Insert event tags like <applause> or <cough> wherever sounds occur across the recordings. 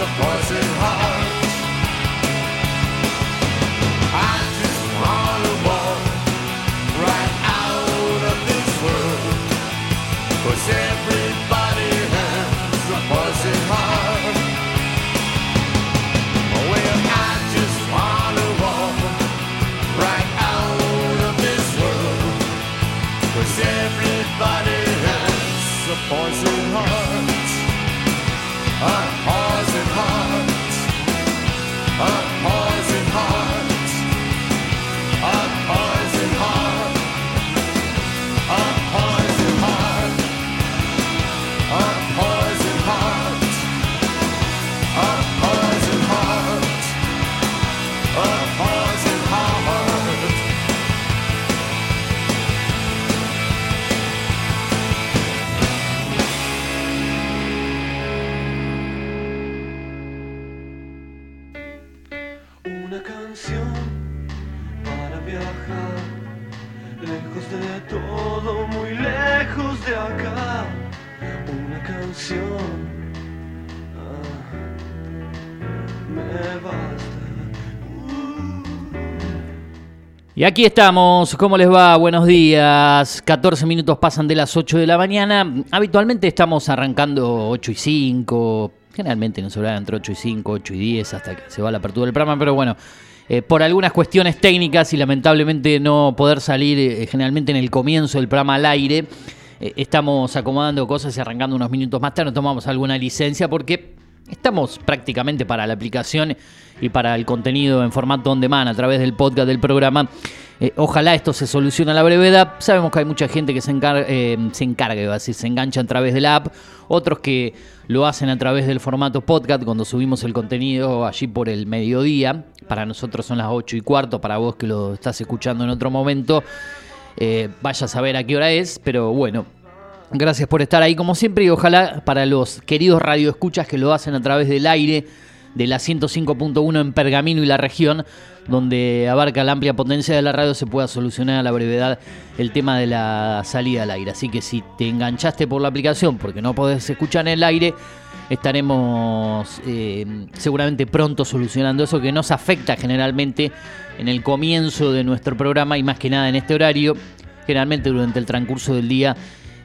a poison heart. Y aquí estamos, ¿cómo les va? Buenos días. 14 minutos pasan de las 8 de la mañana. Habitualmente estamos arrancando 8 y 5. Generalmente nos hablan entre 8 y 5, 8 y 10 hasta que se va la apertura del programa. Pero bueno, eh, por algunas cuestiones técnicas y lamentablemente no poder salir eh, generalmente en el comienzo del programa al aire, eh, estamos acomodando cosas y arrancando unos minutos más tarde. Tomamos alguna licencia porque Estamos prácticamente para la aplicación y para el contenido en formato on demand a través del podcast del programa. Eh, ojalá esto se solucione a la brevedad. Sabemos que hay mucha gente que se encarga, eh, se se engancha a través de la app, otros que lo hacen a través del formato podcast cuando subimos el contenido allí por el mediodía. Para nosotros son las 8 y cuarto, para vos que lo estás escuchando en otro momento, eh, vaya a saber a qué hora es, pero bueno, Gracias por estar ahí como siempre y ojalá para los queridos radioescuchas que lo hacen a través del aire de la 105.1 en Pergamino y la región, donde abarca la amplia potencia de la radio, se pueda solucionar a la brevedad el tema de la salida al aire. Así que si te enganchaste por la aplicación porque no podés escuchar en el aire, estaremos eh, seguramente pronto solucionando eso que nos afecta generalmente en el comienzo de nuestro programa y más que nada en este horario, generalmente durante el transcurso del día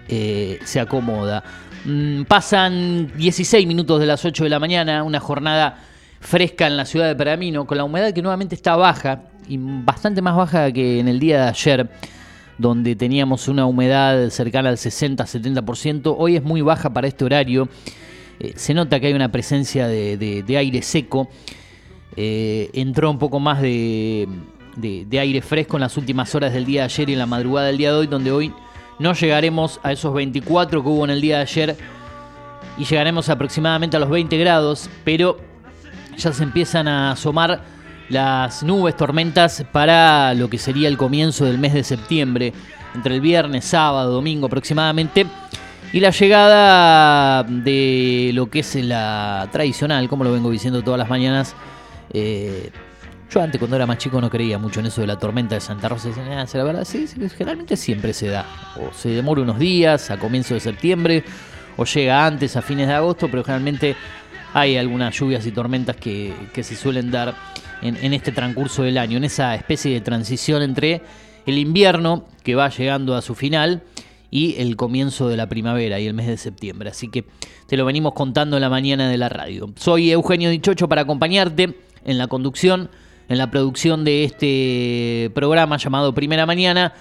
eh, se acomoda. Mm, pasan 16 minutos de las 8 de la mañana, una jornada fresca en la ciudad de Pergamino, con la humedad que nuevamente está baja y bastante más baja que en el día de ayer, donde teníamos una humedad cercana al 60-70%. Hoy es muy baja para este horario. Eh, se nota que hay una presencia de, aire seco. Eh, entró un poco más de- de aire fresco en las últimas horas del día de ayer y en la madrugada del día de hoy, donde hoy no llegaremos a esos 24 que hubo en el día de ayer y llegaremos aproximadamente a los 20 grados, pero ya se empiezan a asomar las nubes, tormentas para lo que sería el comienzo del mes de septiembre, entre el viernes, sábado, domingo aproximadamente, y la llegada de lo que es la tradicional, como lo vengo diciendo todas las mañanas, eh, yo antes cuando era más chico no creía mucho en eso de la tormenta de Santa Rosa. "Ah, será verdad, sí, generalmente siempre se da. O se demora unos días a comienzo de septiembre, o llega antes a fines de agosto, pero generalmente hay algunas lluvias y tormentas que, que se suelen dar en, en este transcurso del año, en esa especie de transición entre el invierno que va llegando a su final y el comienzo de la primavera y el mes de septiembre. Así que te lo venimos contando en la mañana de la radio. Soy Eugenio Dichocho para acompañarte en la conducción, en la producción de este programa llamado Primera Mañana.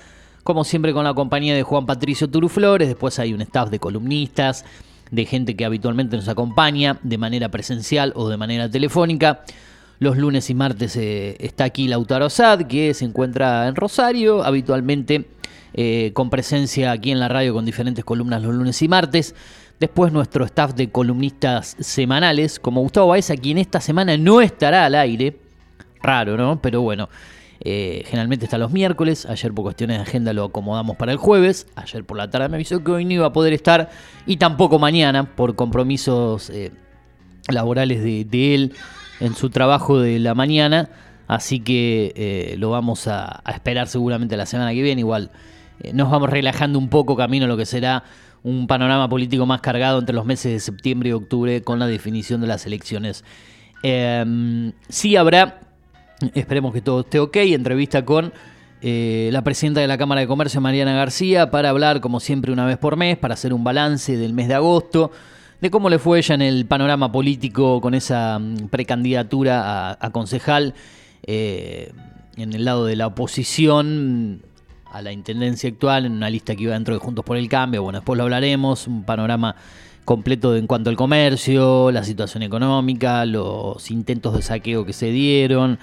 Como siempre con la compañía de Juan Patricio Turuflores, después hay un staff de columnistas, de gente que habitualmente nos acompaña de manera presencial o de manera telefónica. Los lunes y martes eh, está aquí Lautaro Sad, que se encuentra en Rosario, habitualmente eh, con presencia aquí en la radio con diferentes columnas los lunes y martes. Después nuestro staff de columnistas semanales, como Gustavo Baeza, quien esta semana no estará al aire. Raro, ¿no? Pero bueno, eh, generalmente está los miércoles. Ayer por cuestiones de agenda lo acomodamos para el jueves. Ayer por la tarde me avisó que hoy no iba a poder estar. Y tampoco mañana por compromisos eh, laborales de, él en su trabajo de la mañana. Así que eh, lo vamos a, a esperar seguramente la semana que viene. Igual nos vamos relajando un poco camino a lo que será un panorama político más cargado entre los meses de septiembre y octubre con la definición de las elecciones. Eh, sí habrá, esperemos que todo esté ok, entrevista con eh, la presidenta de la Cámara de Comercio, Mariana García, para hablar, como siempre, una vez por mes, para hacer un balance del mes de agosto, de cómo le fue ella en el panorama político con esa mm, precandidatura a, concejal eh, en el lado de la oposición a la intendencia actual, en una lista que iba dentro de Juntos por el Cambio. Bueno, después lo hablaremos, un panorama completo en cuanto al comercio, la situación económica, los intentos de saqueo que se dieron,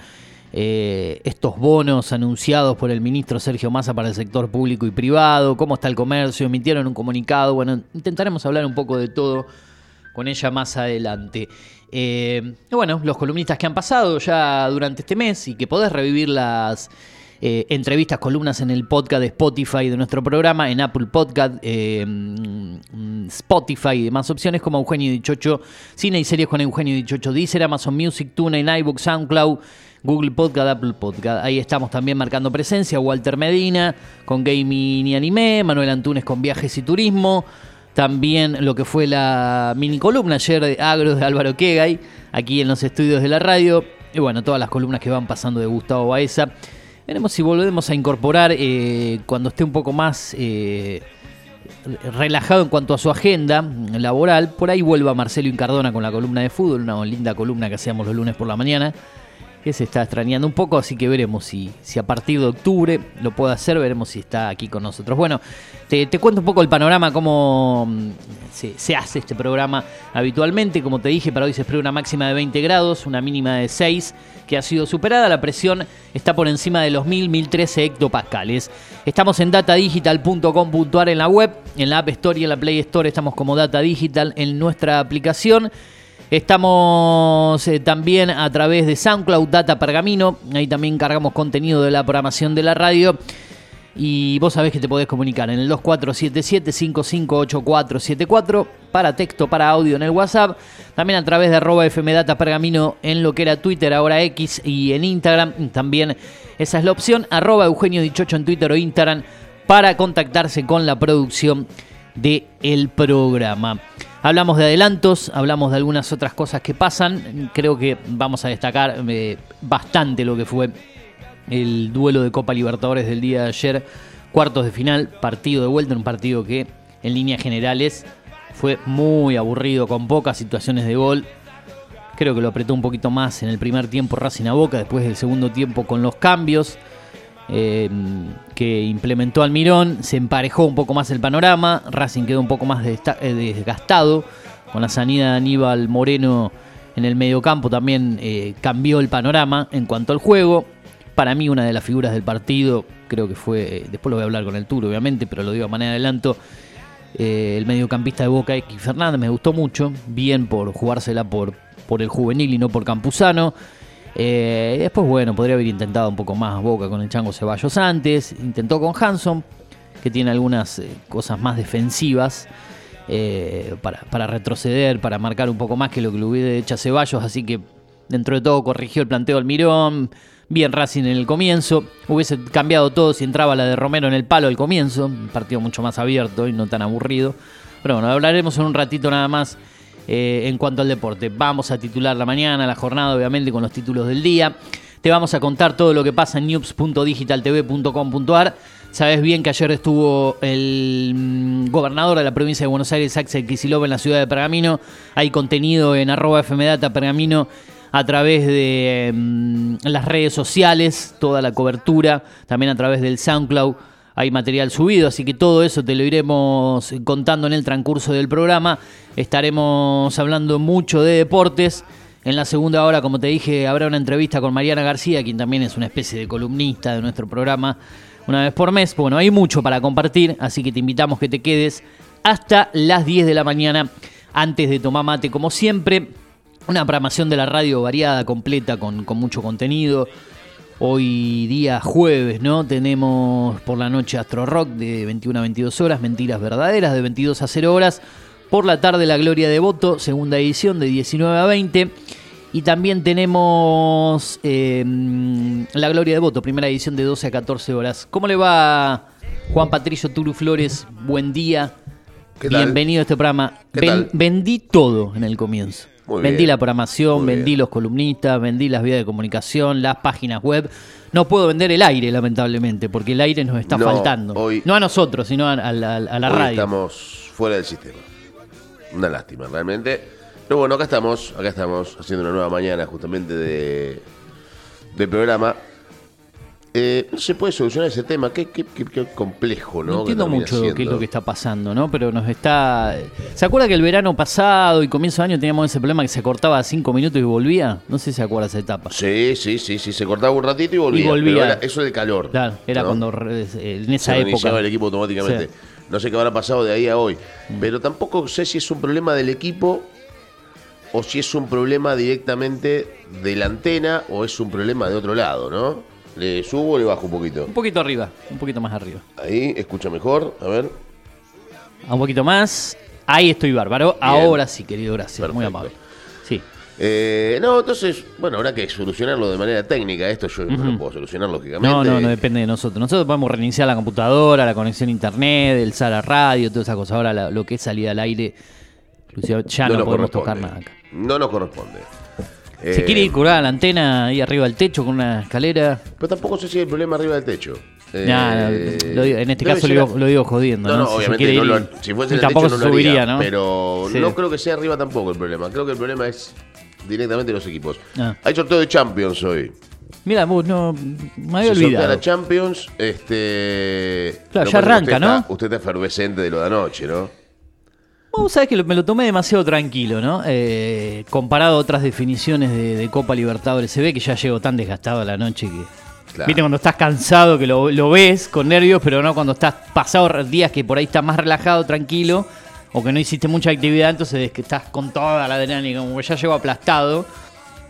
eh, estos bonos anunciados por el ministro Sergio Massa para el sector público y privado, cómo está el comercio, emitieron un comunicado, bueno, intentaremos hablar un poco de todo con ella más adelante. Eh, bueno, los columnistas que han pasado ya durante este mes y que podés revivir las eh, entrevistas, columnas en el podcast de Spotify de nuestro programa, en Apple Podcast, eh, mm, Spotify y demás opciones como Eugenio Dichocho, Cine y Series con Eugenio Dichocho, Deezer, Amazon Music, TuneIn, iBook, SoundCloud, Google Podcast, Apple Podcast. Ahí estamos también marcando presencia. Walter Medina con Gaming y Anime, Manuel Antunes con Viajes y Turismo. También lo que fue la mini columna ayer de Agros de Álvaro Kegay, aquí en los estudios de la radio. Y bueno, todas las columnas que van pasando de Gustavo Baeza. Veremos si volvemos a incorporar eh, cuando esté un poco más eh, relajado en cuanto a su agenda laboral. Por ahí vuelva Marcelo Incardona con la columna de fútbol, una linda columna que hacíamos los lunes por la mañana, que se está extrañando un poco, así que veremos si, si a partir de octubre lo puede hacer, veremos si está aquí con nosotros. Bueno, te, cuento un poco el panorama, cómo mm, se, se hace este programa habitualmente. Como te dije, para hoy se espera una máxima de 20 grados, una mínima de 6, que ha sido superada. La presión está por encima de los 1000, 1013 hectopascales. Estamos en datadigital.com.ar en la web, en la App Store y en la Play Store estamos como Data Digital en nuestra aplicación. Estamos eh, también a través de SoundCloud Data Pergamino, ahí también cargamos contenido de la programación de la radio. Y vos sabés que te podés comunicar en el 2477-558474 para texto, para audio en el WhatsApp. También a través de arroba FMData Pergamino en lo que era Twitter, ahora X y en Instagram. También esa es la opción. Arroba Eugenio Dichocho en Twitter o Instagram para contactarse con la producción del el programa. Hablamos de adelantos, hablamos de algunas otras cosas que pasan. Creo que vamos a destacar eh, bastante lo que fue el duelo de Copa Libertadores del día de ayer, cuartos de final, partido de vuelta, un partido que en líneas generales fue muy aburrido, con pocas situaciones de gol. Creo que lo apretó un poquito más en el primer tiempo Racing a Boca, después del segundo tiempo con los cambios eh, que implementó Almirón, se emparejó un poco más el panorama, Racing quedó un poco más eh, desgastado, con la salida de Aníbal Moreno en el mediocampo también eh, cambió el panorama en cuanto al juego. Para mí una de las figuras del partido, creo que fue, eh, después lo voy a hablar con el Tour obviamente, pero lo digo a manera de adelanto, el mediocampista de Boca X Fernández me gustó mucho, bien por jugársela por, por el juvenil y no por Campuzano. Eh, después, bueno, podría haber intentado un poco más Boca con el Chango Ceballos antes. Intentó con Hanson, que tiene algunas eh, cosas más defensivas eh, para, retroceder, para marcar un poco más que lo que le hubiera hecho a Ceballos. Así que dentro de todo corrigió el planteo Almirón. Bien Racing en el comienzo. Hubiese cambiado todo si entraba la de Romero en el palo al comienzo. Un partido mucho más abierto y no tan aburrido. Pero bueno, hablaremos en un ratito nada más eh, en cuanto al deporte. Vamos a titular la mañana, la jornada, obviamente, con los títulos del día. Te vamos a contar todo lo que pasa en news.digitaltv.com.ar. Sabes bien que ayer estuvo el mm, gobernador de la provincia de Buenos Aires, Axel Kicillof, en la ciudad de Pergamino. Hay contenido en arroba fmdata pergamino a través de mm, las redes sociales, toda la cobertura, también a través del SoundCloud hay material subido, así que todo eso te lo iremos contando en el transcurso del programa. Estaremos hablando mucho de deportes. En la segunda hora, como te dije, habrá una entrevista con Mariana García, quien también es una especie de columnista de nuestro programa una vez por mes. Bueno, hay mucho para compartir, así que te invitamos que te quedes hasta las 10 de la mañana antes de tomar mate, como siempre. Una programación de la radio variada, completa, con, con mucho contenido. Hoy día jueves, ¿no? Tenemos por la noche Astro Rock de 21 a 22 horas, Mentiras Verdaderas de 22 a 0 horas. Por la tarde La Gloria de Voto, segunda edición de 19 a 20. Y también tenemos eh, La Gloria de Voto, primera edición de 12 a 14 horas. ¿Cómo le va Juan Patricio Turu Flores, buen día. ¿Qué tal? Bienvenido a este programa. ¿Qué Ven- vendí todo en el comienzo. Muy vendí bien. la programación, Muy vendí bien. los columnistas, vendí las vías de comunicación, las páginas web. No puedo vender el aire, lamentablemente, porque el aire nos está No, faltando. hoy- no a nosotros, sino a, a la, a la Hoy radio. estamos fuera del sistema. Una lástima, realmente. Pero bueno, acá estamos, acá estamos, haciendo una nueva mañana justamente de, de programa. Eh, no se puede solucionar ese tema, qué, qué- qué- qué complejo, ¿no? No entiendo mucho qué es siendo. lo que está pasando, ¿no? Pero nos está. ¿Se acuerda que el verano pasado y comienzo de año teníamos ese problema que se cortaba cinco minutos y volvía? No sé si se acuerda esa etapa. Sí, sí, sí, sí, se cortaba un ratito y volvía. Y volvía. pero era- eso del calor. Claro, era ¿no? cuando eh, en esa se época. el equipo automáticamente. Sí. No sé qué habrá pasado de ahí a hoy. Pero tampoco sé si es un problema del equipo o si es un problema directamente de la antena o es un problema de otro lado, ¿no? ¿Le subo o le bajo un poquito? Un poquito arriba, un poquito más arriba. Ahí, escucha mejor, a ver. A un poquito más. Ahí estoy bárbaro. Ahora sí, querido, gracias. Muy amable. Sí. Eh, no, entonces, bueno, habrá que solucionarlo de manera técnica. Esto yo no lo puedo solucionar, lógicamente. No, no, no depende de nosotros. Nosotros podemos reiniciar la computadora, la conexión a internet, el sala radio, todas esas cosas. Ahora la- lo que es salida al aire, ya no, nos podemos tocar nada acá. No nos corresponde. Se Eh, quiere ir curar la antena ahí arriba del techo con una escalera. Pero tampoco sé si hay problema arriba del techo. Eh, Nah, no, lo digo- en este caso lo digo, lo digo jodiendo. No, No, Si obviamente quiere no lo- si fuese en el tampoco techo se no lo haría, subiría, ¿no? Pero Sí. no creo que sea arriba tampoco el problema. Creo que el problema es directamente los equipos. Ah. Hay sorteo de Champions hoy. Mira, vos no me había Se olvidado. la Champions, este... Claro, ya arranca, usted ¿no? está- usted está efervescente de lo de anoche, ¿no? Vos sabés que me lo tomé demasiado tranquilo, ¿no? Eh, comparado a otras definiciones de, de Copa Libertadores. Se ve que ya llego tan desgastado a la noche que. Claro. Viste cuando estás cansado, que lo, lo ves con nervios, pero no cuando estás pasado días que por ahí estás más relajado, tranquilo, o que no hiciste mucha actividad, entonces es que estás con toda la adrenalina, como que ya llego aplastado,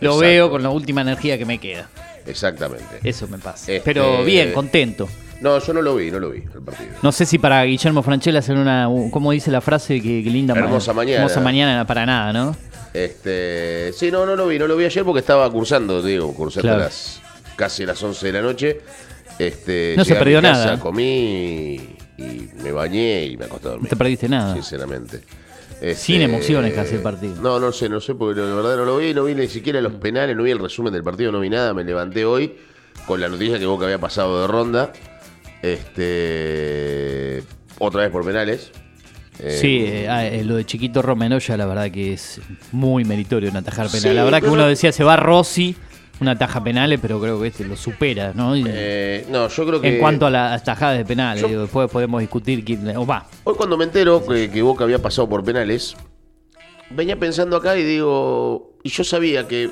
lo Exacto. veo con la última energía que me queda. Exactamente. Eso me pasa. Este- Pero bien, contento. No, yo no lo vi, no lo vi, el partido. No sé si para Guillermo Franchella hacer una. ¿Cómo dice la frase? Que, que linda Hermosa mañana. Hermosa mañana para nada, ¿no? Este, sí, no, no lo vi, no lo vi ayer porque estaba cursando, digo, cursando Claro. a las casi las 11 de la noche. Este, No se llegué a mi perdió casa, nada. Comí y me bañé y me acosté a No te perdiste nada. Sinceramente. Este, Sin emociones casi el partido. No, no sé, no sé, porque la verdad no lo vi, no vi ni siquiera los penales, no vi el resumen del partido, no vi nada, me levanté hoy con la noticia que Boca había pasado de ronda. Este otra vez por penales. Eh, Sí, eh, ah, eh, lo de Chiquito Romenoya, la verdad que es muy meritorio en atajar penal. Sí, la verdad que uno decía se va Rossi, una taja penales, pero creo que este lo supera, ¿no? Eh, no, yo creo que en cuanto a las tajadas de penales, Yo- digo, después podemos discutir quién. O va, Hoy cuando me entero que, que Boca había pasado por penales, venía pensando acá y digo, y yo sabía que,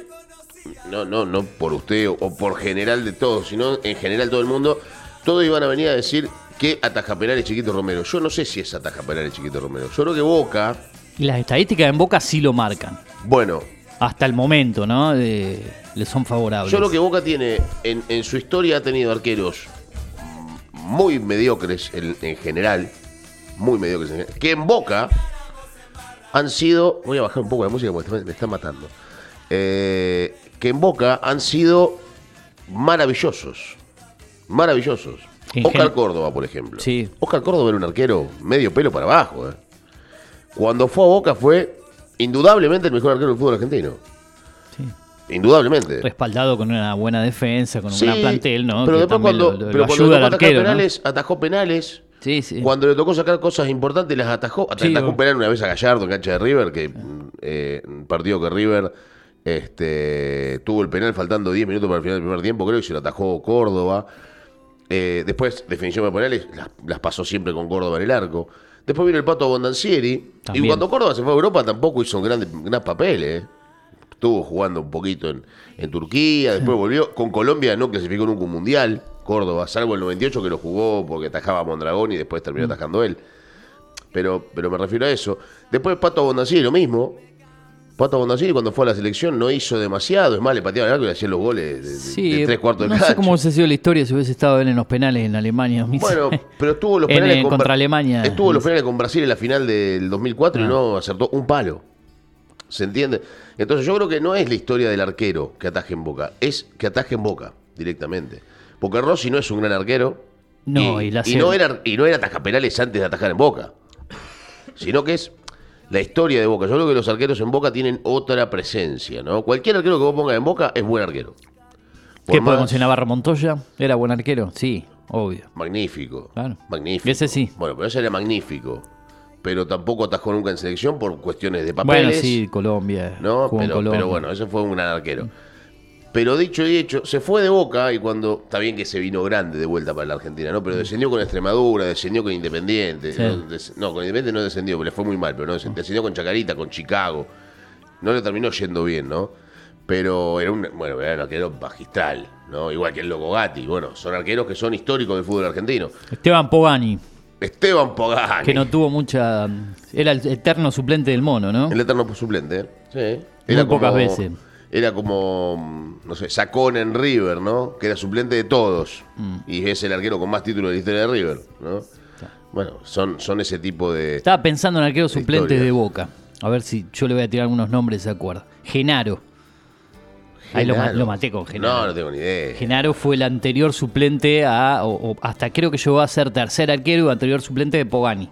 no, no, no por usted o por general de todos, sino en general todo el mundo, todos iban a venir a decir que ataja penales Chiquito Romero. Yo no sé si es ataja penales Chiquito Romero. Yo creo que Boca, y las estadísticas en Boca sí lo marcan. bueno, Hasta el momento, ¿no? De- le son favorables. yo creo que Boca tiene, en, en su historia ha tenido arqueros muy mediocres en, en general, muy mediocres en general, que en Boca han sido, voy a bajar un poco la música porque me- me está matando, Eh, que en Boca han sido maravillosos, maravillosos. En Oscar Córdoba, por ejemplo. Sí. Oscar Córdoba era un arquero medio pelo para abajo. eh. Cuando fue a Boca fue indudablemente el mejor arquero del fútbol argentino. Sí. Indudablemente. Respaldado con una buena defensa, con un Sí, gran plantel, ¿no? Pero Que después cuando, lo- lo- pero lo cuando ayuda atajar arquero, ¿no? penales, atajó penales. Sí, sí. Cuando le tocó sacar cosas importantes, las atajó. Atajó Sí, un penal una vez a Gallardo en cancha de River, que eh, un partido que River este, tuvo el penal faltando 10 minutos para el final del primer tiempo, creo que se lo atajó Córdoba. Eh, después, definición de penales, las, las pasó siempre con Córdoba en el arco. Después vino el Pato Bondancieri. También. Y cuando Córdoba se fue a Europa tampoco hizo un gran, gran papel. eh. Estuvo jugando un poquito en, en Turquía, después volvió. Con Colombia no clasificó nunca un mundial. Córdoba, salvo el 98 que lo jugó porque atajaba a Mondragón y después terminó Mm. atajando él. Pero, pero me refiero a eso. Después Pato Bondancieri lo mismo. Pato Bondancieri cuando fue a la selección no hizo demasiado. Es más, le pateaba el arco y le hacían los goles de, de- Sí, de tres cuartos de no cancha. sé cómo hubiese sido la historia si hubiese estado él en los penales en Alemania. Bueno, pero estuvo los <laughs> En- penales en con contra Alemania. Estuvo los penales con Brasil en la final del 2004 y Ah. no acertó un palo. ¿Se entiende? Entonces yo creo que no es la historia del arquero que ataje en Boca, es que ataje en Boca directamente. Porque Rossi no es un gran arquero, No, y, y la y no era, y no era atajar penales antes de atajar en Boca. Sino que es la historia de Boca. Yo creo que los arqueros en Boca tienen otra presencia, ¿no? Cualquier arquero que vos pongas en Boca es buen arquero. Por ¿Qué más- podemos decir? Navarro Montoya? ¿Era buen arquero? Sí, obvio. Magnífico. Claro. Magnífico. Ese sí. Bueno, pero ese era magnífico. Pero tampoco atajó nunca en selección por cuestiones de papeles. Bueno, sí, Colombia. ¿no? en Pero, Colombia. pero bueno, ese fue un gran arquero. Pero dicho y hecho, se fue de Boca y cuando, está bien que se vino grande de vuelta para la Argentina, ¿no? Pero descendió con Extremadura, descendió con Independiente. Sí. ¿no? Des- no, con Independiente no descendió, pero le fue muy mal, pero no descendió, descendió con Chacarita, con Chicago. No le terminó yendo bien, ¿no? Pero era un, bueno, era un arquero magistral, ¿no? Igual que el Loco Gatti. Bueno, son arqueros que son históricos del fútbol argentino. Esteban Pogani, Esteban Pogani. que no tuvo mucha. Era el eterno suplente del mono, ¿no? El eterno suplente. Sí. Muy pocas veces. Era como, no sé, Sacón en River, ¿no? Que era suplente de todos. Mm. Y es el arquero con más títulos de la historia de River, ¿no? Bueno, son, son ese tipo de... Estaba pensando en arqueros suplentes de Boca. A ver si yo le voy a tirar algunos nombres, ¿se acuerda? Genaro. Ahí lo, lo maté con Genaro. No, no tengo ni idea. Genaro fue el anterior suplente a. o- o hasta creo que llegó a ser tercer arquero y anterior suplente de Pogani.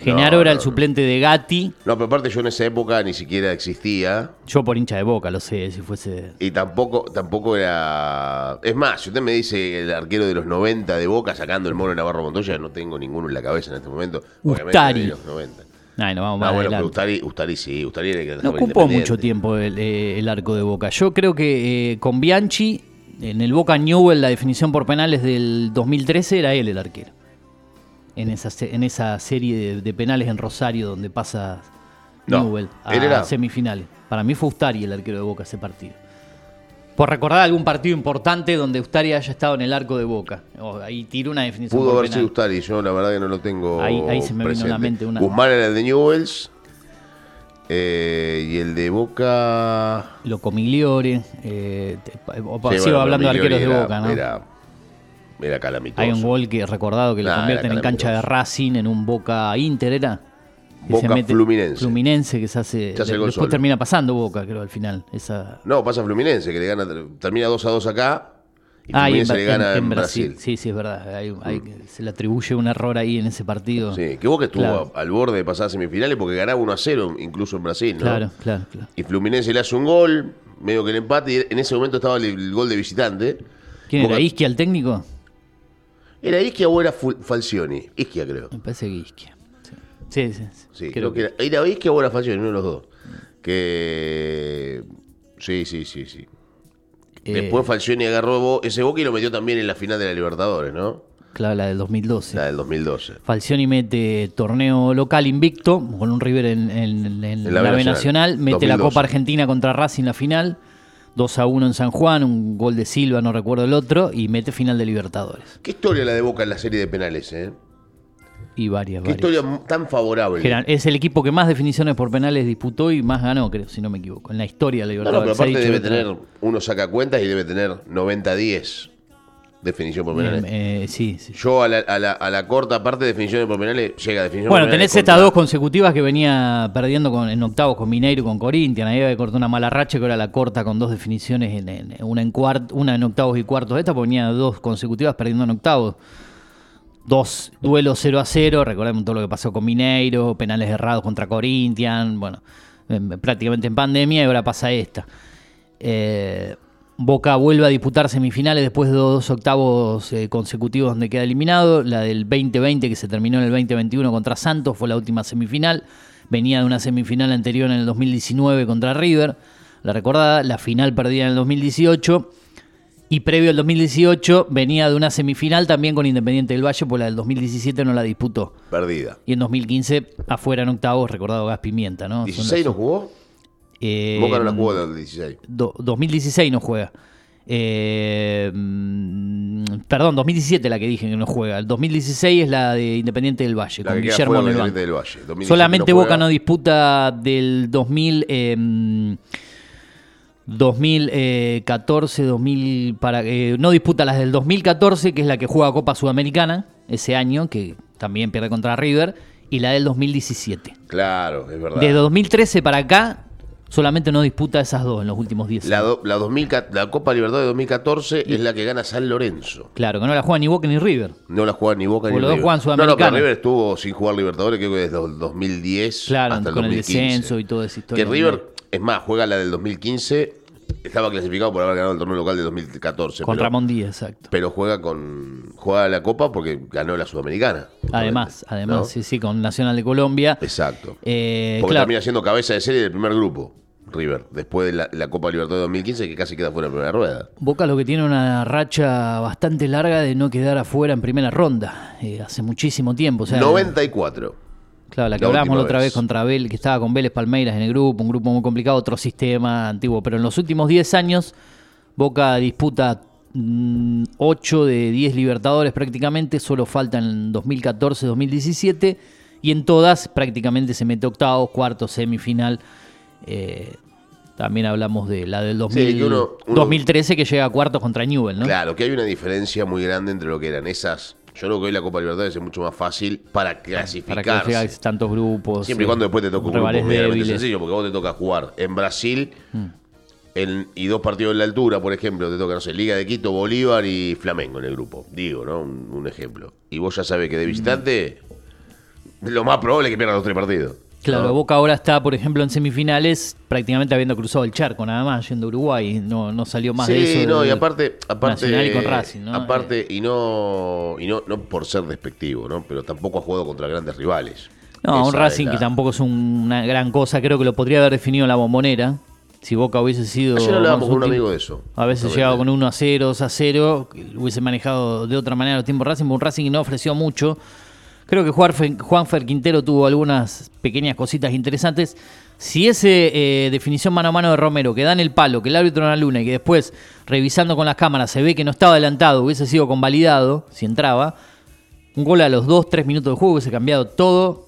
Genaro No, era el no. suplente de Gatti. No, pero aparte yo en esa época ni siquiera existía. Yo por hincha de boca, lo sé, si fuese. Y tampoco, tampoco era. Es más, si usted me dice el arquero de los 90 de Boca sacando el mono de Navarro Montoya, no tengo ninguno en la cabeza en este momento. Ustari. de los 90. Ay, no, vamos más bueno, pero. Ustari, Ustari sí, Ustari era el que No ocupó mucho tiempo el, eh, el arco de Boca. Yo creo que eh, con Bianchi, en el Boca Newell, la definición por penales del 2013 era él el arquero. En esa, en esa serie de, de penales en Rosario donde pasa No, Newell a era- semifinales. Para mí fue Ustari el arquero de Boca ese partido. Por recordar algún partido importante donde Ustari haya estado en el arco de Boca. Oh, ahí tiró una definición Pudo haber sido. Ustari, yo la verdad que no lo tengo. Ahí- ahí se me vino a la presente. mente una- Guzmán era el de Newells. eh, y el de Boca. Loco Migliore. eh, te- o- Sí, sigo hablando de arqueros de Boca, ¿no? Era, era calamitoso. Hay un gol que recordado que lo Nah, convierten era en cancha de. Racing en un Boca Inter, ¿era? Que Boca Fluminense. Fluminense que se hace. Se hace después solo. termina pasando Boca, creo, al final. Esa... No, pasa Fluminense, que le gana, termina 2 a 2 acá. Y Ah, y en, Fluminense le gana en en, Brasil. Brasil. Sí, sí, es verdad. Hay- hay- Se le atribuye un error ahí en ese partido. Sí, que Boca estuvo Claro. al borde de pasar a semifinales porque ganaba 1 a 0, incluso en Brasil, ¿no? Claro, claro, claro. Y Fluminense le hace un gol, medio que el empate, y en ese momento estaba el, el gol de visitante. ¿Quién era? Boca- ¿Isquia el técnico? ¿Era Isquia o era Falcioni? Isquia, creo. Me parece que Isquia. Sí, sí, sí, sí. Sí, creo, que era. ¿Era Isquia o era Falcioni? Uno de los dos. Que. Sí, sí, sí, sí. Eh, Después Falcioni agarró ese boca y lo metió también en la final de la Libertadores, ¿no? Claro, la del 2012. La del 2012. Falcioni mete torneo local invicto con un River en, en- en la la, B Nacional, Nacional. Mete la 2012. Copa Argentina contra Racing la final. 2 a 1 en San Juan, un gol de Silva, no recuerdo el otro. Y mete final de Libertadores. ¿Qué historia la de Boca en la serie de penales, eh? Y varias, ¿Qué varias. historia tan favorable? Es el equipo que más definiciones por penales disputó y más ganó, creo, si no me equivoco. En la historia de la No, no, Libertadores. pero aparte debe tener, uno saca cuentas y debe tener 90-10 definición por penales. Eh, sí, sí. Yo a la, a, la, a la corta parte de definiciones por penales llega a definición Bueno, por penales tenés estas dos consecutivas que venía perdiendo con, en octavos con Mineiro y con Corinthians. Ahí había cortado una mala racha que ahora la corta con dos definiciones, en, en- una, en cuart, una en octavos y cuartos. Esta ponía dos consecutivas perdiendo en octavos. Dos duelos 0 a 0. Recordemos todo lo que pasó con Mineiro, penales errados contra Corinthians. Bueno, prácticamente en pandemia y ahora pasa esta. Eh, Boca vuelve a disputar semifinales después de dos octavos eh, consecutivos donde queda eliminado. La del 2020 que se terminó en el 2021 contra Santos fue la última semifinal. Venía de una semifinal anterior en el 2019 contra River. La recordada, la final perdida en el 2018. Y previo al 2018 venía de una semifinal también con Independiente del Valle, pues la del 2017 no la disputó. Perdida. Y en 2015 afuera en octavos, recordado Gas Pimienta, ¿no? Son ¿16 no jugó? Eh, Boca no la jugó del 16. do- 2016 no juega. Eh, perdón, 2017 la que dije que no juega. El 2016 es la de Independiente del Valle, La con que Guillermo en el Independiente banco. del Valle. 2017 Solamente no Boca no disputa del 2000, eh, 2014, 2000 para eh, no disputa las del 2014, que es la que juega Copa Sudamericana ese año, que también pierde contra River, y la del 2017. Claro, es verdad. Desde 2013 para acá Solamente no disputa esas dos en los últimos 10 La, años. do- la, 2000 la Copa Libertadores de 2014 es la que gana San Lorenzo. Claro, que no la juega ni Boca ni River. No la juega ni Boca ni los dos River. No, no, pero River estuvo sin jugar Libertadores creo que desde el 2010 Claro, hasta el con el 2015. descenso y toda esa historia. Que River, es más, juega la del 2015, estaba clasificado por haber ganado el torneo local del 2014. Con pero, Ramón Díaz, exacto. Pero juega con juega la Copa porque ganó la Sudamericana. Además, ¿no? además, sí, sí, con Nacional de Colombia. Exacto. Eh, porque claro, termina siendo cabeza de serie del primer grupo, River, después de la, la Copa Libertadores 2015 que casi queda fuera de primera rueda. Boca lo que tiene una racha bastante larga de no quedar afuera en primera ronda. eh, hace muchísimo tiempo. O sea, 94. Claro, la que La hablábamos la otra vez vez. contra Vélez, que estaba con Vélez Palmeiras en el grupo, un grupo muy complicado, otro sistema antiguo. Pero en los últimos 10 años, Boca disputa 8 de 10 Libertadores prácticamente, solo faltan en 2014, 2017, y en todas prácticamente se mete octavos, cuartos, semifinal. Eh, también hablamos de la del 2000 que uno- uno- 2013 que llega a cuartos contra Newell, ¿no? Claro, que hay una diferencia muy grande entre lo que eran esas. Yo creo que hoy la Copa Libertadores es mucho más fácil para Para que llegue tantos grupos. Siempre y eh, cuando después te toque un grupo medianamente. Mm. sencillo, porque vos te toca jugar en Brasil en- y dos partidos en la altura, por ejemplo, te toca, no sé, Liga de Quito, Bolívar y Flamengo en el grupo. Digo, ¿no? Un, un ejemplo. Y vos ya sabés que de visitante lo más probable es que pierdas los tres partidos. Claro, ¿no? Boca ahora está, por ejemplo, en semifinales, prácticamente habiendo cruzado el charco nada más, yendo a Uruguay. No, no salió más sí, de eso. no, de- y aparte, aparte, Nacional y con Racing, ¿no? aparte y no, y no, no por ser despectivo, ¿no? Pero tampoco ha jugado contra grandes rivales. No, un Esa Racing la- que tampoco es un- una gran cosa. Creo que lo podría haber definido en la bombonera. Si Boca hubiese sido. Ayer hablábamos con un amigo de eso. A veces llegaba con 1 a 0, 2 a 0. que Hubiese manejado de otra manera los tiempos Racing. pero Un Racing que no ofreció mucho. Creo que Juanfer, Quintero tuvo algunas pequeñas cositas interesantes. Si ese eh, definición mano a mano de Romero, que da en el palo, que el árbitro en la luna y que después, revisando con las cámaras, se ve que no estaba adelantado, hubiese sido convalidado, si entraba, un gol a los 2, 3 minutos de juego hubiese cambiado todo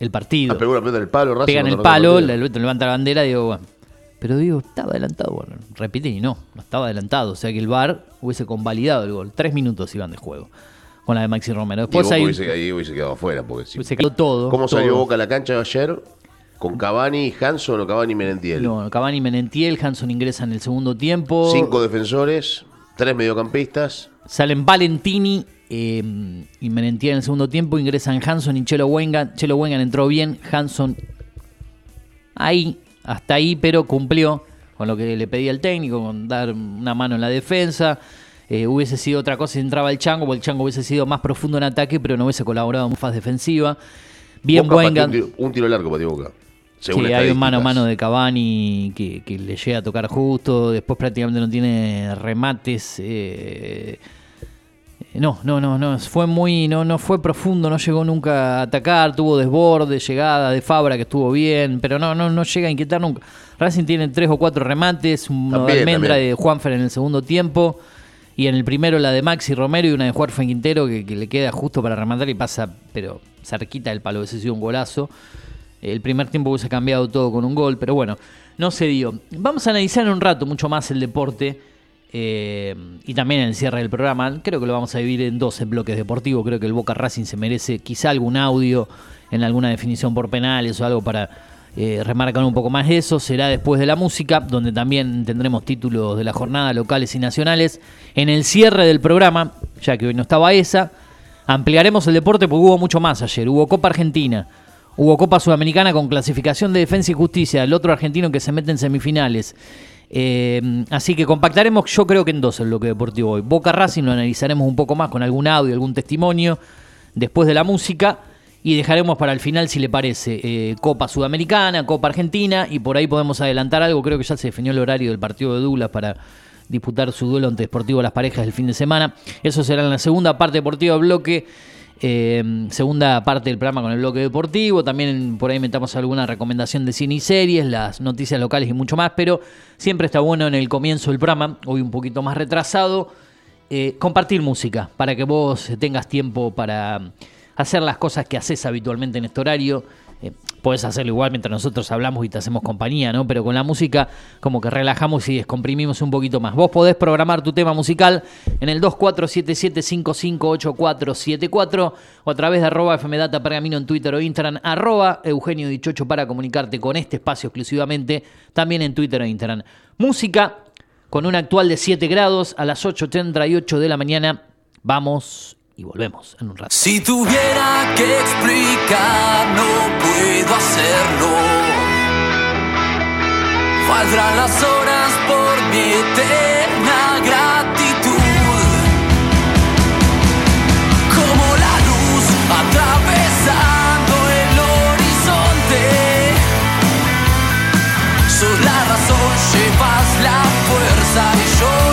el partido. Ah, en el palo, Racing. Pegan el palo, el árbitro levanta la bandera y digo, bueno. Pero digo, estaba adelantado. Bueno, repite y no, no estaba adelantado. O sea que el VAR hubiese convalidado el gol. Tres minutos iban de juego con la de Maxi Romero. Y Después hay, hubiese, ahí hubiese quedado afuera. Porque si- se quedó todo. ¿Cómo salió. Boca a la cancha ayer? ¿Con Cavani, Hanson o Cavani y Menentiel? No, Cavani Menentiel, Hanson ingresa en el segundo tiempo. Cinco defensores, tres mediocampistas. Salen Valentini eh, y Menentiel en el segundo tiempo. Ingresan Hanson y Chelo Wengan. Chelo Wengan entró bien. Hanson ahí, hasta ahí, pero cumplió con lo que le pedía el técnico, con dar una mano en la defensa. Eh, hubiese sido otra cosa si entraba el Chango, porque el Chango hubiese sido más profundo en ataque, pero no hubiese colaborado en fase defensiva. Bien Boca Wengan. Un tiro, un tiro largo para Boca. según Sí, hay un mano a mano de Cavani que, que le llega a tocar justo. Después prácticamente no tiene remates. eh, no, no, no, no. Fue muy. No, no fue profundo, no llegó nunca a atacar. Tuvo desborde, llegada de Fabra que estuvo bien. Pero no, no, no llega a inquietar nunca. Racing tiene tres o cuatro remates. Una almendra de Juanfer en el segundo tiempo. Y en el primero la de Maxi Romero y una de Juan Quintero que, le queda justo para rematar y pasa, pero cerquita del palo. Ese ha sido un golazo. El primer tiempo hubiese cambiado todo con un gol, pero bueno, no se dio. Vamos a analizar en un rato mucho más el deporte eh, y también el cierre del programa. Creo que lo vamos a dividir en 12 bloques deportivos. Creo que el Boca Racing se merece quizá algún audio en alguna definición por penales o algo para eh, remarcar un poco más eso. Será después de la música, donde también tendremos títulos de la jornada locales y nacionales. En el cierre del programa, ya que hoy no estaba esa, ampliaremos el deporte porque hubo mucho más ayer. Hubo Copa Argentina. Hubo Copa Sudamericana con clasificación de Defensa y Justicia, el otro argentino que se mete en semifinales. Eh, así que compactaremos, yo creo que en dos el bloque deportivo hoy. Boca Racing lo analizaremos un poco más con algún audio, algún testimonio, después de la música. Y dejaremos para el final, si le parece, eh, Copa Sudamericana, Copa Argentina. Y por ahí podemos adelantar algo. Creo que ya se definió el horario del partido de Douglas para disputar su duelo ante Deportivo Las Parejas el fin de semana. Eso será en la segunda parte deportiva bloque. Eh, segunda parte del programa con el bloque deportivo. También por ahí metamos alguna recomendación de cine y series, las noticias locales y mucho más. Pero siempre está bueno en el comienzo del programa, hoy un poquito más retrasado, eh, compartir música para que vos tengas tiempo para hacer las cosas que haces habitualmente en este horario eh, podés hacerlo igual mientras nosotros hablamos y te hacemos compañía, ¿no? Pero con la música como que relajamos y descomprimimos un poquito más. Vos podés programar tu tema musical en el 2477558474 o a través de arroba fmdata pergamino en Twitter o Instagram, arroba Eugenio Dichocho para comunicarte con este espacio exclusivamente, también en Twitter o Instagram. Música con un actual de 7 grados a las 8.38 de la mañana. Vamos y volvemos en un rato. Si tuviera que explicar, no puedo hacerlo. Valdrán las horas por mi eterna gratitud. Como la luz atravesando el horizonte. Sos la razón, llevas la fuerza y yo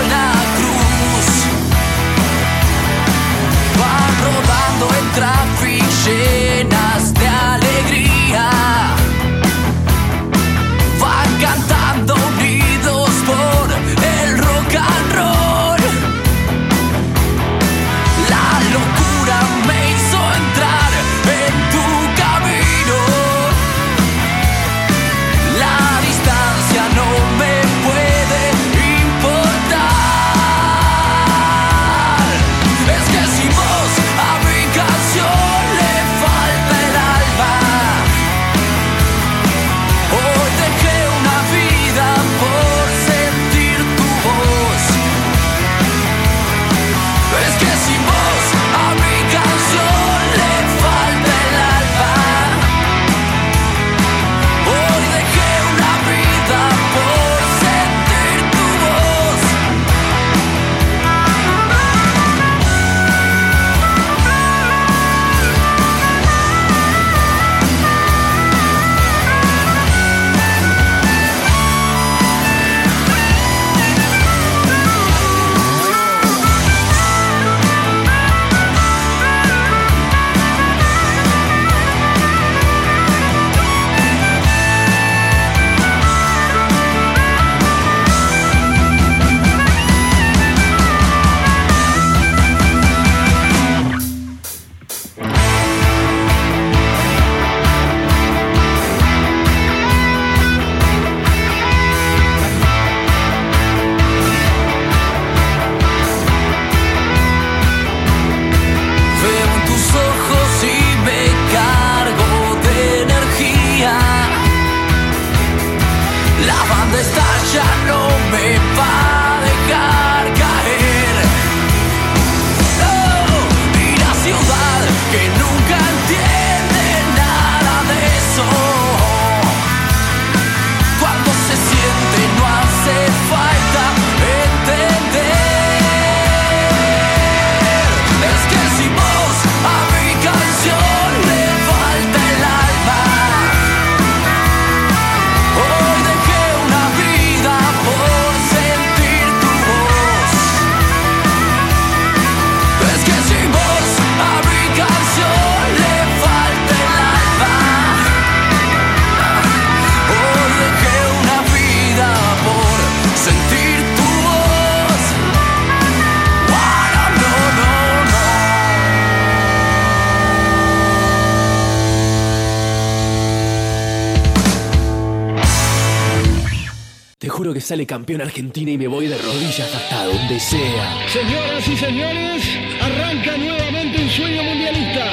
sale campeón Argentina y me voy de rodillas hasta donde sea. Señoras y señores, arranca nuevamente un sueño mundialista.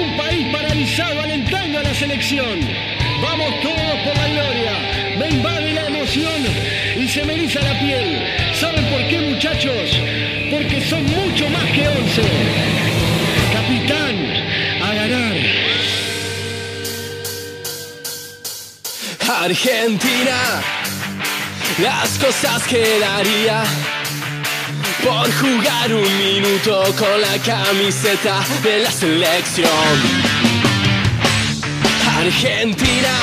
Un país paralizado alentando a la selección. Vamos todos por la gloria. Me invade la emoción y se me eriza la piel. ¿Saben por qué, muchachos? Porque son mucho más que once. Capitán, a ganar. Argentina, las cosas que daría por jugar un minuto con la camiseta de la selección. Argentina,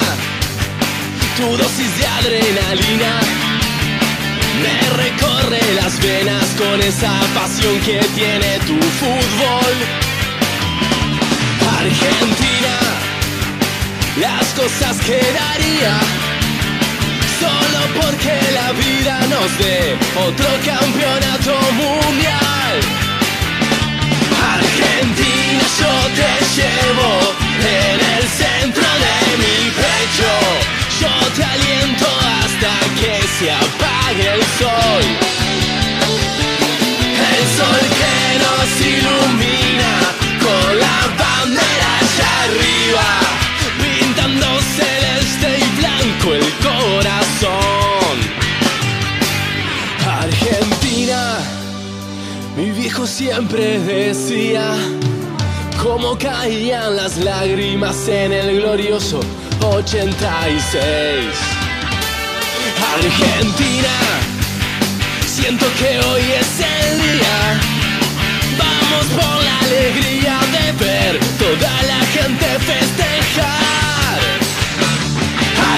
tu dosis de adrenalina me recorre las venas con esa pasión que tiene tu fútbol. Argentina, las cosas que daría solo porque la vida nos dé otro campeonato mundial. Argentina, yo te llevo en el centro de mi pecho. Yo te aliento hasta que se apague el sol. El sol que nos ilumina con la bandera allá arriba. Viejo siempre decía cómo caían las lágrimas en el glorioso 86. Argentina, siento que hoy es el día. Vamos por la alegría de ver toda la gente festejar.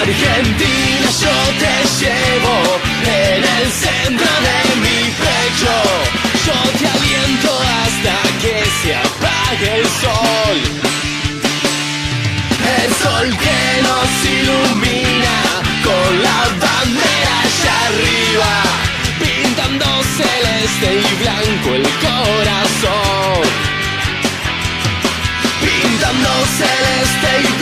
Argentina, yo te llevo en el centro de mi pecho. Yo te aliento hasta que se apague el sol. El sol que nos ilumina con la bandera allá arriba, pintando celeste y blanco el corazón. Pintando celeste y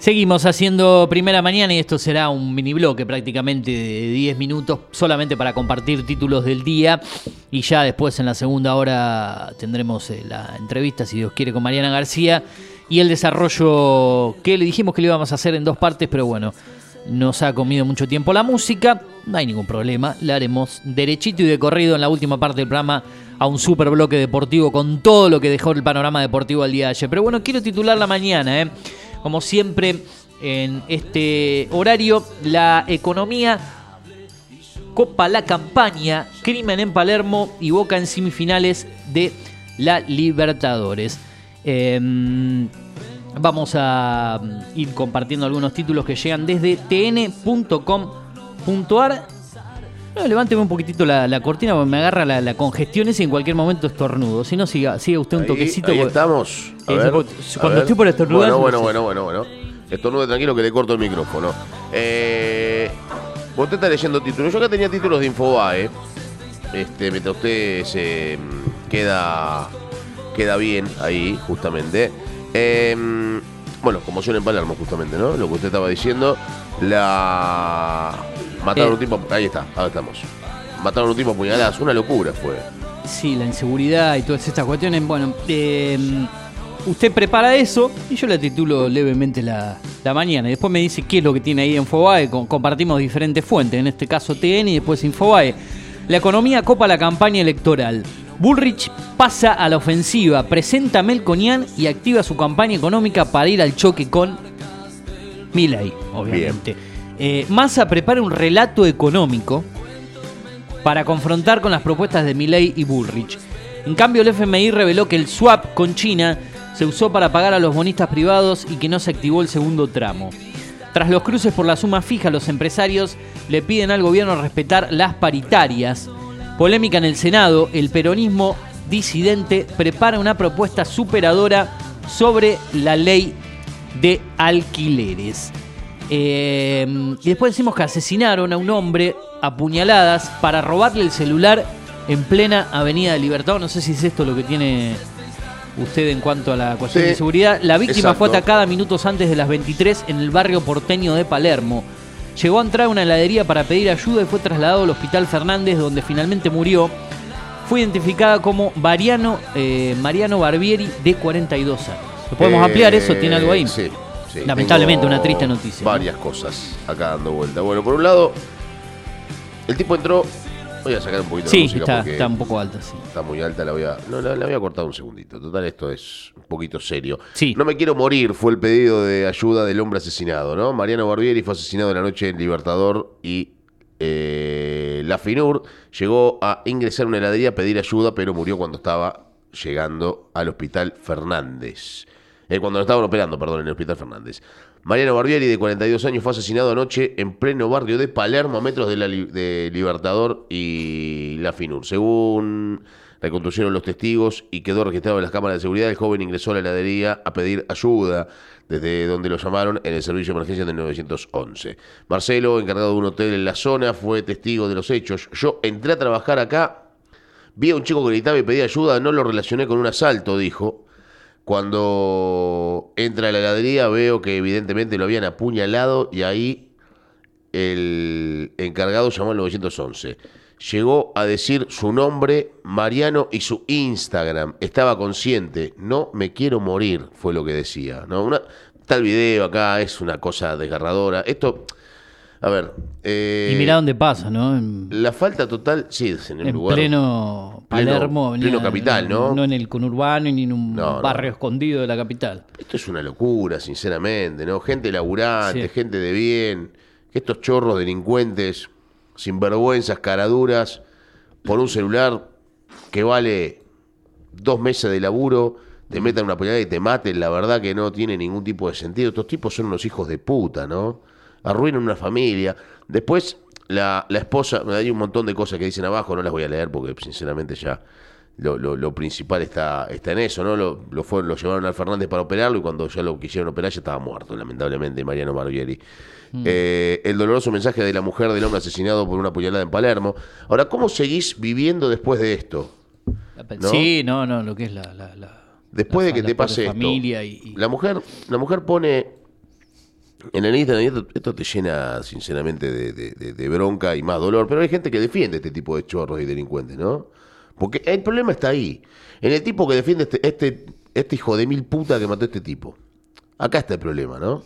Seguimos haciendo primera mañana y esto será un mini bloque prácticamente de 10 minutos solamente para compartir títulos del día. Y ya después en la segunda hora tendremos eh, la entrevista si Dios quiere con Mariana García y el desarrollo que le dijimos que le íbamos a hacer en dos partes pero bueno nos ha comido mucho tiempo la música. No hay ningún problema la haremos derechito y de corrido en la última parte del programa a un super bloque deportivo con todo lo que dejó el panorama deportivo al día de ayer. Pero bueno quiero titular la mañana eh como siempre en este horario, la economía copa la campaña, crimen en Palermo y Boca en semifinales de la Libertadores. Em, vamos a ir compartiendo algunos títulos que llegan desde tn.com.ar. No, levánteme un poquitito la, la cortina porque me agarra la, la congestión esa y en cualquier momento estornudo. Si no, siga, siga usted un Ahí- toquecito. ahí porque- estamos. A Eh, ver, cuando a estoy por estornudar, Bueno, no bueno, bueno, bueno, bueno. Estornude tranquilo que le corto el micrófono. Eh, vos te estás leyendo títulos. Yo acá tenía títulos de Infobae. Este, mientras usted se mm, queda, queda bien ahí, justamente. Eh, bueno, conmoción en Palermo, justamente, ¿no? Lo que usted estaba diciendo. La. Mataron Eh. un tipo. Ahí está, ahora estamos. Mataron un tipo a puñaladas. Una locura fue. Sí, la inseguridad y todas estas cuestiones. Bueno, eh, usted prepara eso y yo le titulo levemente la, la mañana. Y después me dice qué es lo que tiene ahí en Infobae. Com- compartimos diferentes fuentes, en este caso TN y después Infobae. La economía copa la campaña electoral. Bullrich pasa a la ofensiva, presenta a Melconian y activa su campaña económica para ir al choque con Milei, obviamente. Eh, Massa prepara un relato económico para confrontar con las propuestas de Milei y Bullrich. En cambio, el FMI reveló que el swap con China se usó para pagar a los bonistas privados y que no se activó el segundo tramo. Tras los cruces por la suma fija, los empresarios le piden al gobierno respetar las paritarias. Polémica en el Senado, el peronismo disidente prepara una propuesta superadora sobre la ley de alquileres. Eh, y después decimos que asesinaron a un hombre a puñaladas para robarle el celular en plena Avenida de Libertad. No sé si es esto lo que tiene usted en cuanto a la cuestión Sí, de seguridad. La víctima fue atacada minutos antes de las 23 en el barrio porteño de Palermo. Llegó a entrar a una heladería para pedir ayuda y fue trasladado al Hospital Fernández, donde finalmente murió. Fue identificada como Mariano, eh, Mariano Barbieri, de 42 años. ¿Lo podemos Eh, ampliar eso? ¿Tiene algo ahí? Sí. Sí, Lamentablemente, una triste noticia, ¿no? Varias cosas acá dando vuelta. Bueno, por un lado, el tipo entró. Voy a sacar un poquito Sí, la música está, porque está un poco alta, sí. está muy alta. La voy a. No, la, la voy a cortar un segundito. Total, esto es un poquito serio. Sí. No me quiero morir, fue el pedido de ayuda del hombre asesinado, ¿no? Mariano Barbieri fue asesinado en la noche en Libertador y. eh, la FINUR llegó a ingresar a una heladería a pedir ayuda, pero murió cuando estaba llegando al hospital Fernández. Eh, cuando lo estaban operando, perdón, en el Hospital Fernández. Mariano Barbieri, de 42 años, fue asesinado anoche en pleno barrio de Palermo, a metros de, Libertador y la FINUR. Según reconstruyeron los testigos y quedó registrado en las cámaras de seguridad, el joven ingresó a la heladería a pedir ayuda, desde donde lo llamaron en el servicio de emergencia del 911. Marcelo, encargado de un hotel en la zona, fue testigo de los hechos. Yo entré a trabajar acá Vi a un chico que gritaba y pedía ayuda, no lo relacioné con un asalto, dijo. Cuando entra a la heladería veo que evidentemente lo habían apuñalado y ahí el encargado llamó al 911. Llegó a decir su nombre, Mariano, y su Instagram. Estaba consciente. No me quiero morir, fue lo que decía. ¿no? Una, el video acá, es una cosa desgarradora. Esto, a ver. eh, Y mirá dónde pasa, ¿no? En, La falta total, sí, es en un en lugar. pleno Palermo. pleno venía- capital, ¿no? No en el conurbano ni en un No, no. barrio escondido de la capital. Esto es una locura, sinceramente, ¿no? Gente laburante, Sí. gente de bien, que estos chorros delincuentes, sinvergüenzas, caraduras, por un celular que vale dos meses de laburo, te metan una puñalada y te maten, la verdad que no tiene ningún tipo de sentido. Estos tipos son unos hijos de puta, ¿no? Arruinan una familia. Después, la, la esposa, hay un montón de cosas que dicen abajo, no las voy a leer porque sinceramente ya lo, lo- lo principal está, está en eso, ¿no? Lo, lo, fueron- lo llevaron al Fernández para operarlo y cuando ya lo quisieron operar ya estaba muerto, lamentablemente, Mariano Barbieri. Eh, el doloroso mensaje de la mujer del hombre asesinado por una puñalada en Palermo. Ahora, ¿cómo seguís viviendo después de esto? ¿no? Sí, no, no, lo que es la. la- la- Después la de que te pase esto, familia y, y- la mujer, la mujer pone en el Instagram, esto, esto te llena sinceramente de, de- bronca y más dolor, pero hay gente que defiende este tipo de chorros y delincuentes, ¿no? Porque el problema está ahí, en el tipo que defiende este, este, este hijo de mil puta que mató a este tipo. Acá está el problema, ¿no?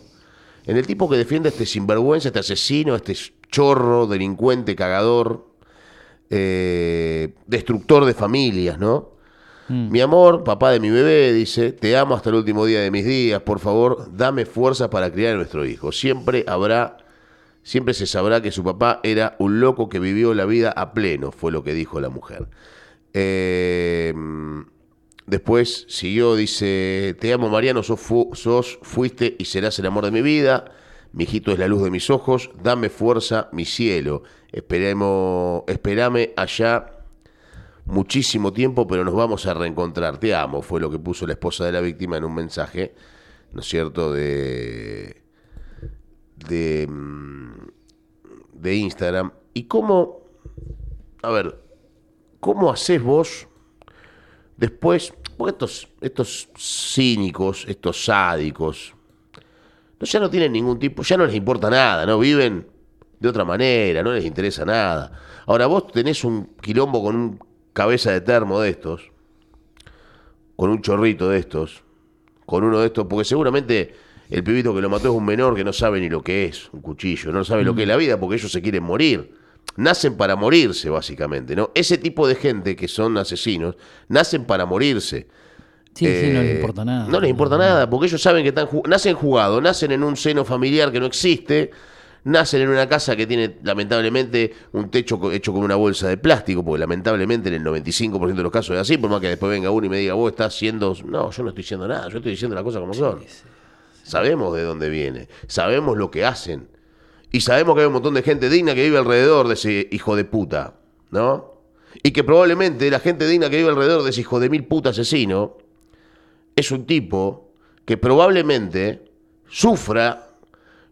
En el tipo que defiende este sinvergüenza, este asesino, este chorro, delincuente, cagador, eh, destructor de familias, ¿no? Mi amor, papá de mi bebé, dice, te amo hasta el último día de mis días, por favor, dame fuerza para criar a nuestro hijo. Siempre habrá, siempre se sabrá que su papá era un loco que vivió la vida a pleno, fue lo que dijo la mujer. Eh, después siguió, dice, te amo Mariano, sos, sos, fuiste y serás el amor de mi vida. Mi hijito es la luz de mis ojos, dame fuerza, mi cielo. Esperemos, esperame allá muchísimo tiempo, pero nos vamos a reencontrar. Te amo, fue lo que puso la esposa de la víctima en un mensaje, ¿no es cierto?, de, mm, de Instagram. ¿Y cómo, a ver, cómo haces vos después, porque estos, estos cínicos, estos sádicos, no, ya no tienen ningún tipo, ya no les importa nada, ¿no? Viven de otra manera, no les interesa nada. Ahora vos tenés un quilombo con un cabeza de termo de estos, con un chorrito de estos, con uno de estos, porque seguramente el pibito que lo mató es un menor que no sabe ni lo que es un cuchillo, no sabe lo que es la vida porque ellos se quieren morir. Nacen para morirse, básicamente, ¿no? Ese tipo de gente que son asesinos, nacen para morirse. Sí, sí, no Eh, les importa nada. No les importa nada, porque ellos saben que están nacen jugados, nacen en un seno familiar que no existe, nacen en una casa que tiene lamentablemente un techo hecho con una bolsa de plástico, porque lamentablemente en el 95% de los casos es así, por más que después venga uno y me diga, vos estás haciendo... No, yo no estoy diciendo nada, yo estoy diciendo las cosas como son. Sabemos de dónde viene, sabemos lo que hacen. Y sabemos que hay un montón de gente digna que vive alrededor de ese hijo de puta, ¿no? Y que probablemente la gente digna que vive alrededor de ese hijo de mil puta asesino es un tipo que probablemente sufra,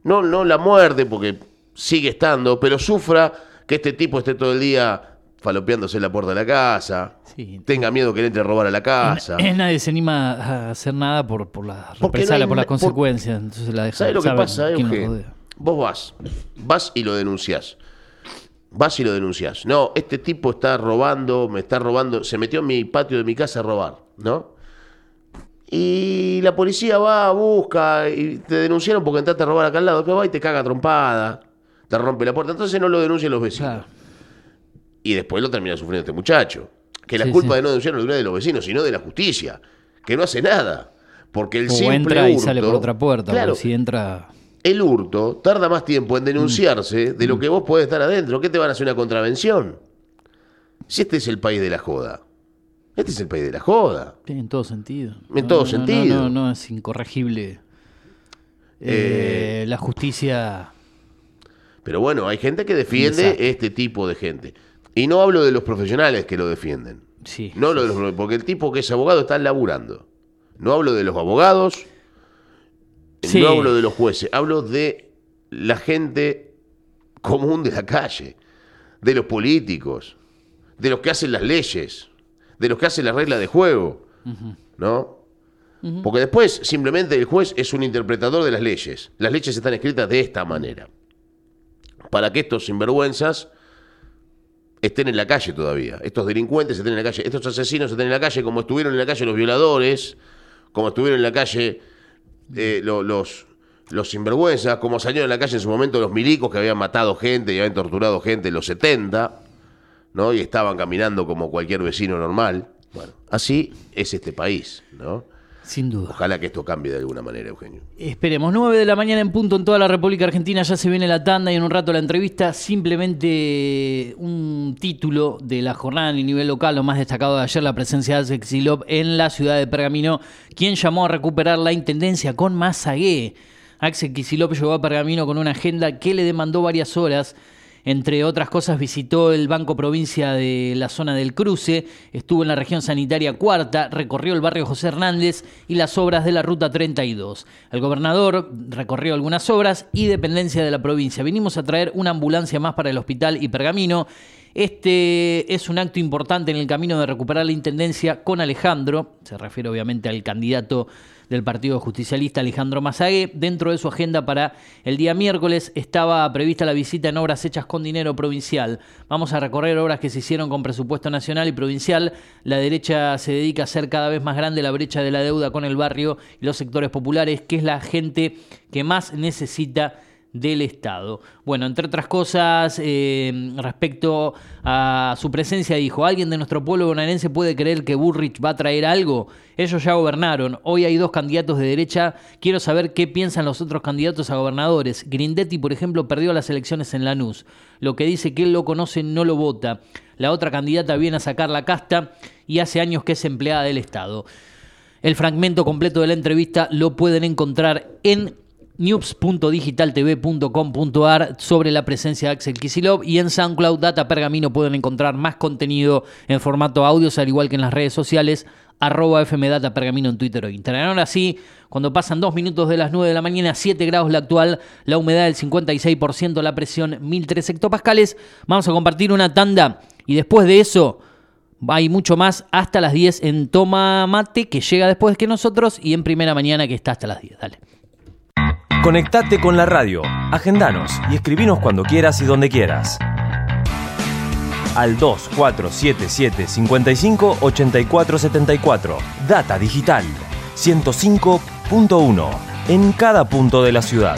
no, no la muerte porque sigue estando, pero sufra que este tipo esté todo el día falopeándose en la puerta de la casa, Sí. tenga miedo que le entre a robar a la casa. Nadie se anima a hacer nada por, por la Porque no por las por- consecuencias. Entonces la dejan. ¿Sabes lo que pasa, Euge? Vos vas, vas y lo denunciás. Vas y lo denunciás. No, este tipo está robando, me está robando, se metió en mi patio de mi casa a robar, ¿no? Y la policía va, busca y te denunciaron porque entraste a robar acá al lado, que va y te caga trompada, te rompe la puerta. Entonces no lo denuncian los vecinos. Claro. Y después lo termina sufriendo este muchacho. Que la Sí, culpa sí. de no denunciar no es de los vecinos, sino de la justicia, que no hace nada. Porque el O simple entra y hurto- sale por otra puerta. Claro, si entra. el hurto tarda más tiempo Mm. en denunciarse de lo que vos podés estar adentro. ¿Qué te van a hacer una contravención? Si este es el país de la joda. Este es el país de la joda. Sí, En todo sentido. En todo sentido. No, no, es incorregible. Eh, la justicia. Pero bueno, hay gente que defiende Exacto. este tipo de gente. Y no hablo de los profesionales que lo defienden. Sí. No hablo de los, porque el tipo que es abogado está laburando. No hablo de los abogados, Sí. no hablo de los jueces, hablo de la gente común de la calle, de los políticos, de los que hacen las leyes, de los que hacen las reglas de juego, ¿no? Porque después simplemente el juez es un interpretador de las leyes. Las leyes están escritas de esta manera. Para que estos sinvergüenzas estén en la calle todavía. Estos delincuentes estén en la calle. Estos asesinos estén en la calle como estuvieron en la calle los violadores, como estuvieron en la calle eh, lo- los, los sinvergüenzas, como salieron en la calle en su momento los milicos que habían matado gente y habían torturado gente en los 70, ¿no? Y estaban caminando como cualquier vecino normal. Bueno, así es este país, ¿no? Sin duda. Ojalá que esto cambie de alguna manera, Eugenio. Esperemos, 9 de la mañana en punto en toda la República Argentina, ya se viene la tanda y en un rato la entrevista, simplemente un título de la jornada a nivel local, lo más destacado de ayer, la presencia de Kicillof en la ciudad de Pergamino, quien llamó a recuperar la intendencia con Mazagué. Axel Kicillof llegó a Pergamino con una agenda que le demandó varias horas Entre otras cosas, visitó el Banco Provincia de la zona del Cruce, estuvo en la región sanitaria cuarta, recorrió el barrio José Hernández y las obras de la Ruta 32. El gobernador recorrió algunas obras y dependencia de la provincia. Vinimos a traer una ambulancia más para el hospital y Pergamino. Este es un acto importante en el camino de recuperar la intendencia con Alejandro, se refiere obviamente al candidato del Partido Justicialista Alejandro Mazague. Dentro de su agenda para el día miércoles estaba prevista la visita en obras hechas con dinero provincial. Vamos a recorrer obras que se hicieron con presupuesto nacional y provincial. La derecha se dedica a hacer cada vez más grande la brecha de la deuda con el barrio y los sectores populares, que es la gente que más necesita del Estado. Bueno, entre otras cosas, eh, respecto a su presencia, dijo, ¿alguien de nuestro pueblo bonaerense puede creer que Burrich va a traer algo? Ellos ya gobernaron, hoy hay dos candidatos de derecha, quiero saber qué piensan los otros candidatos a gobernadores. Grindetti, por ejemplo, perdió las elecciones en Lanús. Lo que dice que él lo conoce no lo vota. La otra candidata viene a sacar la casta y hace años que es empleada del Estado. El fragmento completo de la entrevista lo pueden encontrar en news.digitaltv.com.ar sobre la presencia de Axel Kisilov y en SoundCloud Data Pergamino pueden encontrar más contenido en formato audios al igual que en las redes sociales arroba fmdata pergamino en Twitter o Instagram. Ahora sí, cuando pasan dos minutos de las 9 de la mañana, 7 grados la actual, la humedad del 56%, la presión 1003 hectopascales, vamos a compartir una tanda y después de eso hay mucho más hasta las 10 en Toma Mate que llega después que nosotros y en Primera Mañana que está hasta las 10. Dale. Conectate con la radio, agendanos y escribinos cuando quieras y donde quieras. Al 2477 55 84 74. Data Digital 105.1 en cada punto de la ciudad.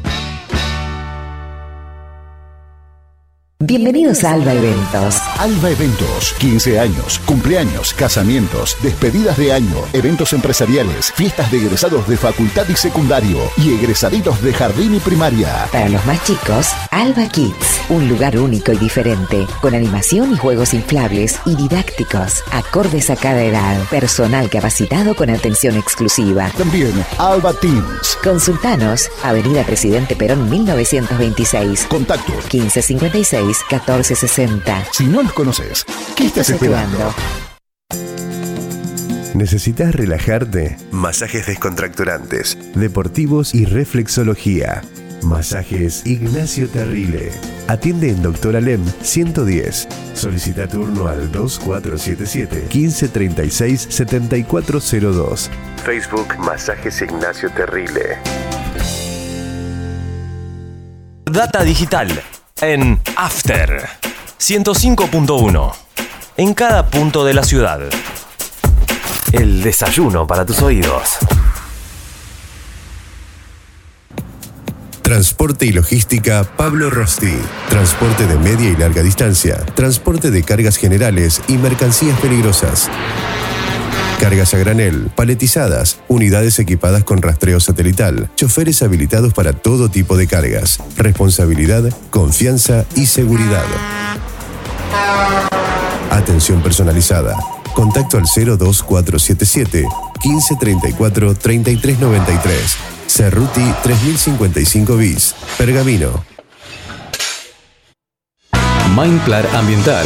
Bienvenidos a Alba Eventos. Alba Eventos, 15 años, cumpleaños, casamientos, despedidas de año, eventos empresariales, fiestas de egresados de facultad y secundario y egresaditos de jardín y primaria. Para los más chicos, Alba Kids, un lugar único y diferente, con animación y juegos inflables y didácticos, acordes a cada edad, personal capacitado con atención exclusiva. También Alba Teams. Consultanos, Avenida Presidente Perón 1926. Contacto 1556 1460. Si no los conoces, ¿qué estás esperando? ¿Necesitas relajarte? Masajes descontracturantes, deportivos y reflexología. Masajes Ignacio Terrile. Atiende en Doctor Alem 110. Solicita turno al 2477 1536 7402. Facebook Masajes Ignacio Terrile. Data Digital en After 105.1 en cada punto de la ciudad. El desayuno para tus oídos. Transporte y logística Pablo Rosti. Transporte de media y larga distancia. Transporte de cargas generales y mercancías peligrosas. Cargas a granel, paletizadas, unidades equipadas con rastreo satelital, choferes habilitados para todo tipo de cargas, responsabilidad, confianza y seguridad. Atención personalizada. Contacto al 02477 1534 3393. Cerruti 3055 bis. Pergamino. Mindplar Ambiental.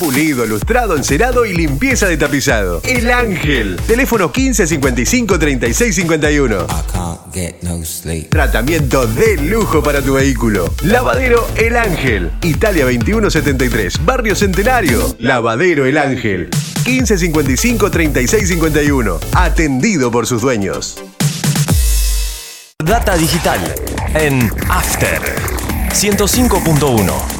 Pulido, lustrado, encerado y limpieza de tapizado. El Ángel. Teléfono 1555 3651. Tratamiento de lujo para tu vehículo. Lavadero El Ángel. Italia 2173. Barrio Centenario. Lavadero El Ángel. 1555 3651. Atendido por sus dueños. Data digital en After 105.1.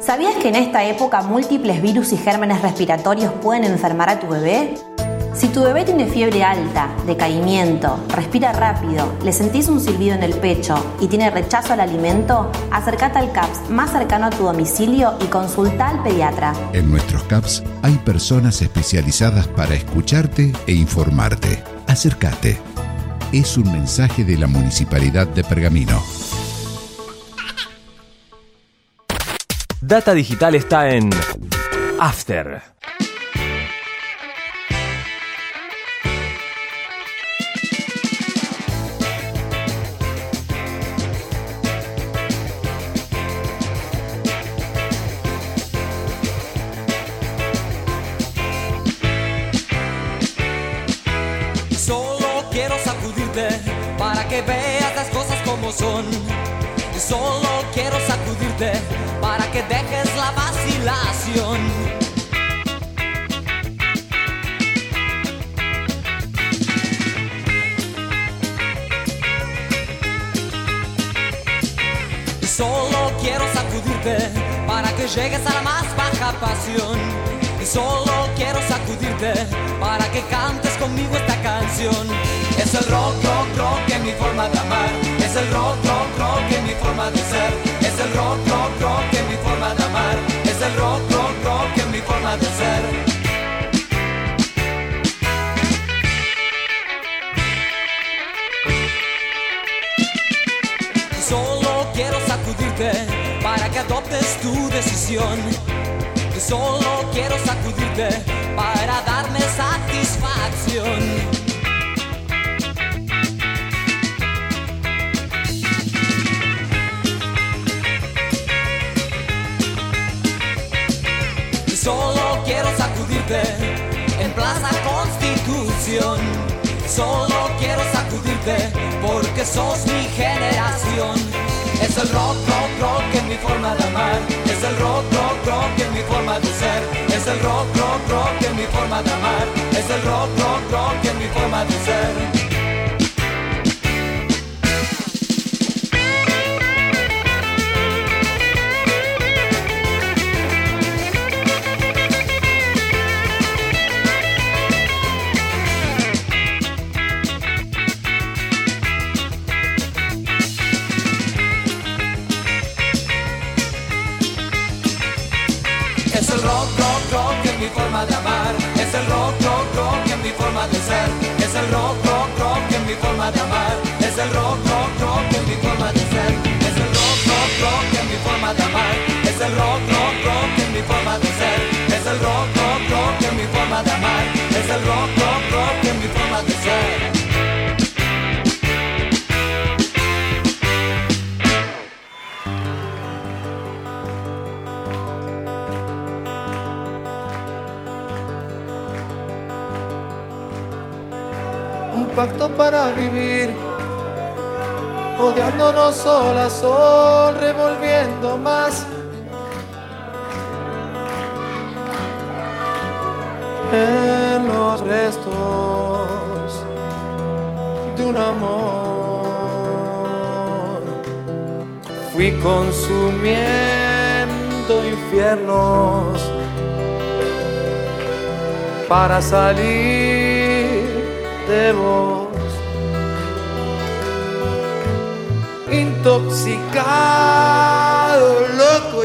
¿Sabías que en esta época múltiples virus y gérmenes respiratorios pueden enfermar a tu bebé? Si tu bebé tiene fiebre alta, decaimiento, respira rápido, le sentís un silbido en el pecho y tiene rechazo al alimento, acércate al CAPS más cercano a tu domicilio y consulta al pediatra. En nuestros CAPS hay personas especializadas para escucharte e informarte. Acércate. Es un mensaje de la Municipalidad de Pergamino. Data Digital está en After. Llegues a la más baja pasión. Y solo quiero sacudirte para que cantes conmigo esta canción. Es el rock, rock, rock en mi forma de amar. Es el rock, rock, rock en mi forma de ser. Es el rock, rock, rock en mi forma de amar. Es el rock, rock, rock en mi forma de ser. Tu decisión. Solo quiero sacudirte para darme satisfacción. Solo quiero sacudirte en Plaza Constitución. Solo quiero sacudirte porque sos mi generación. Es el rock, rock, rock Es el rock, rock, rock en mi forma de ser. Mi forma de amar. Es el rock, rock, rock en mi forma de ser. Es el rock, rock, rock en mi forma de amar. Es el rock, rock, rock en mi forma de ser. Es el rock, rock, rock en mi forma de amar. Es el rock, rock, rock en mi forma de ser. Pacto para vivir, odiándonos sol a sol, revolviendo más. En los restos de un amor, fui consumiendo infiernos para salir estemos intoxicados, loco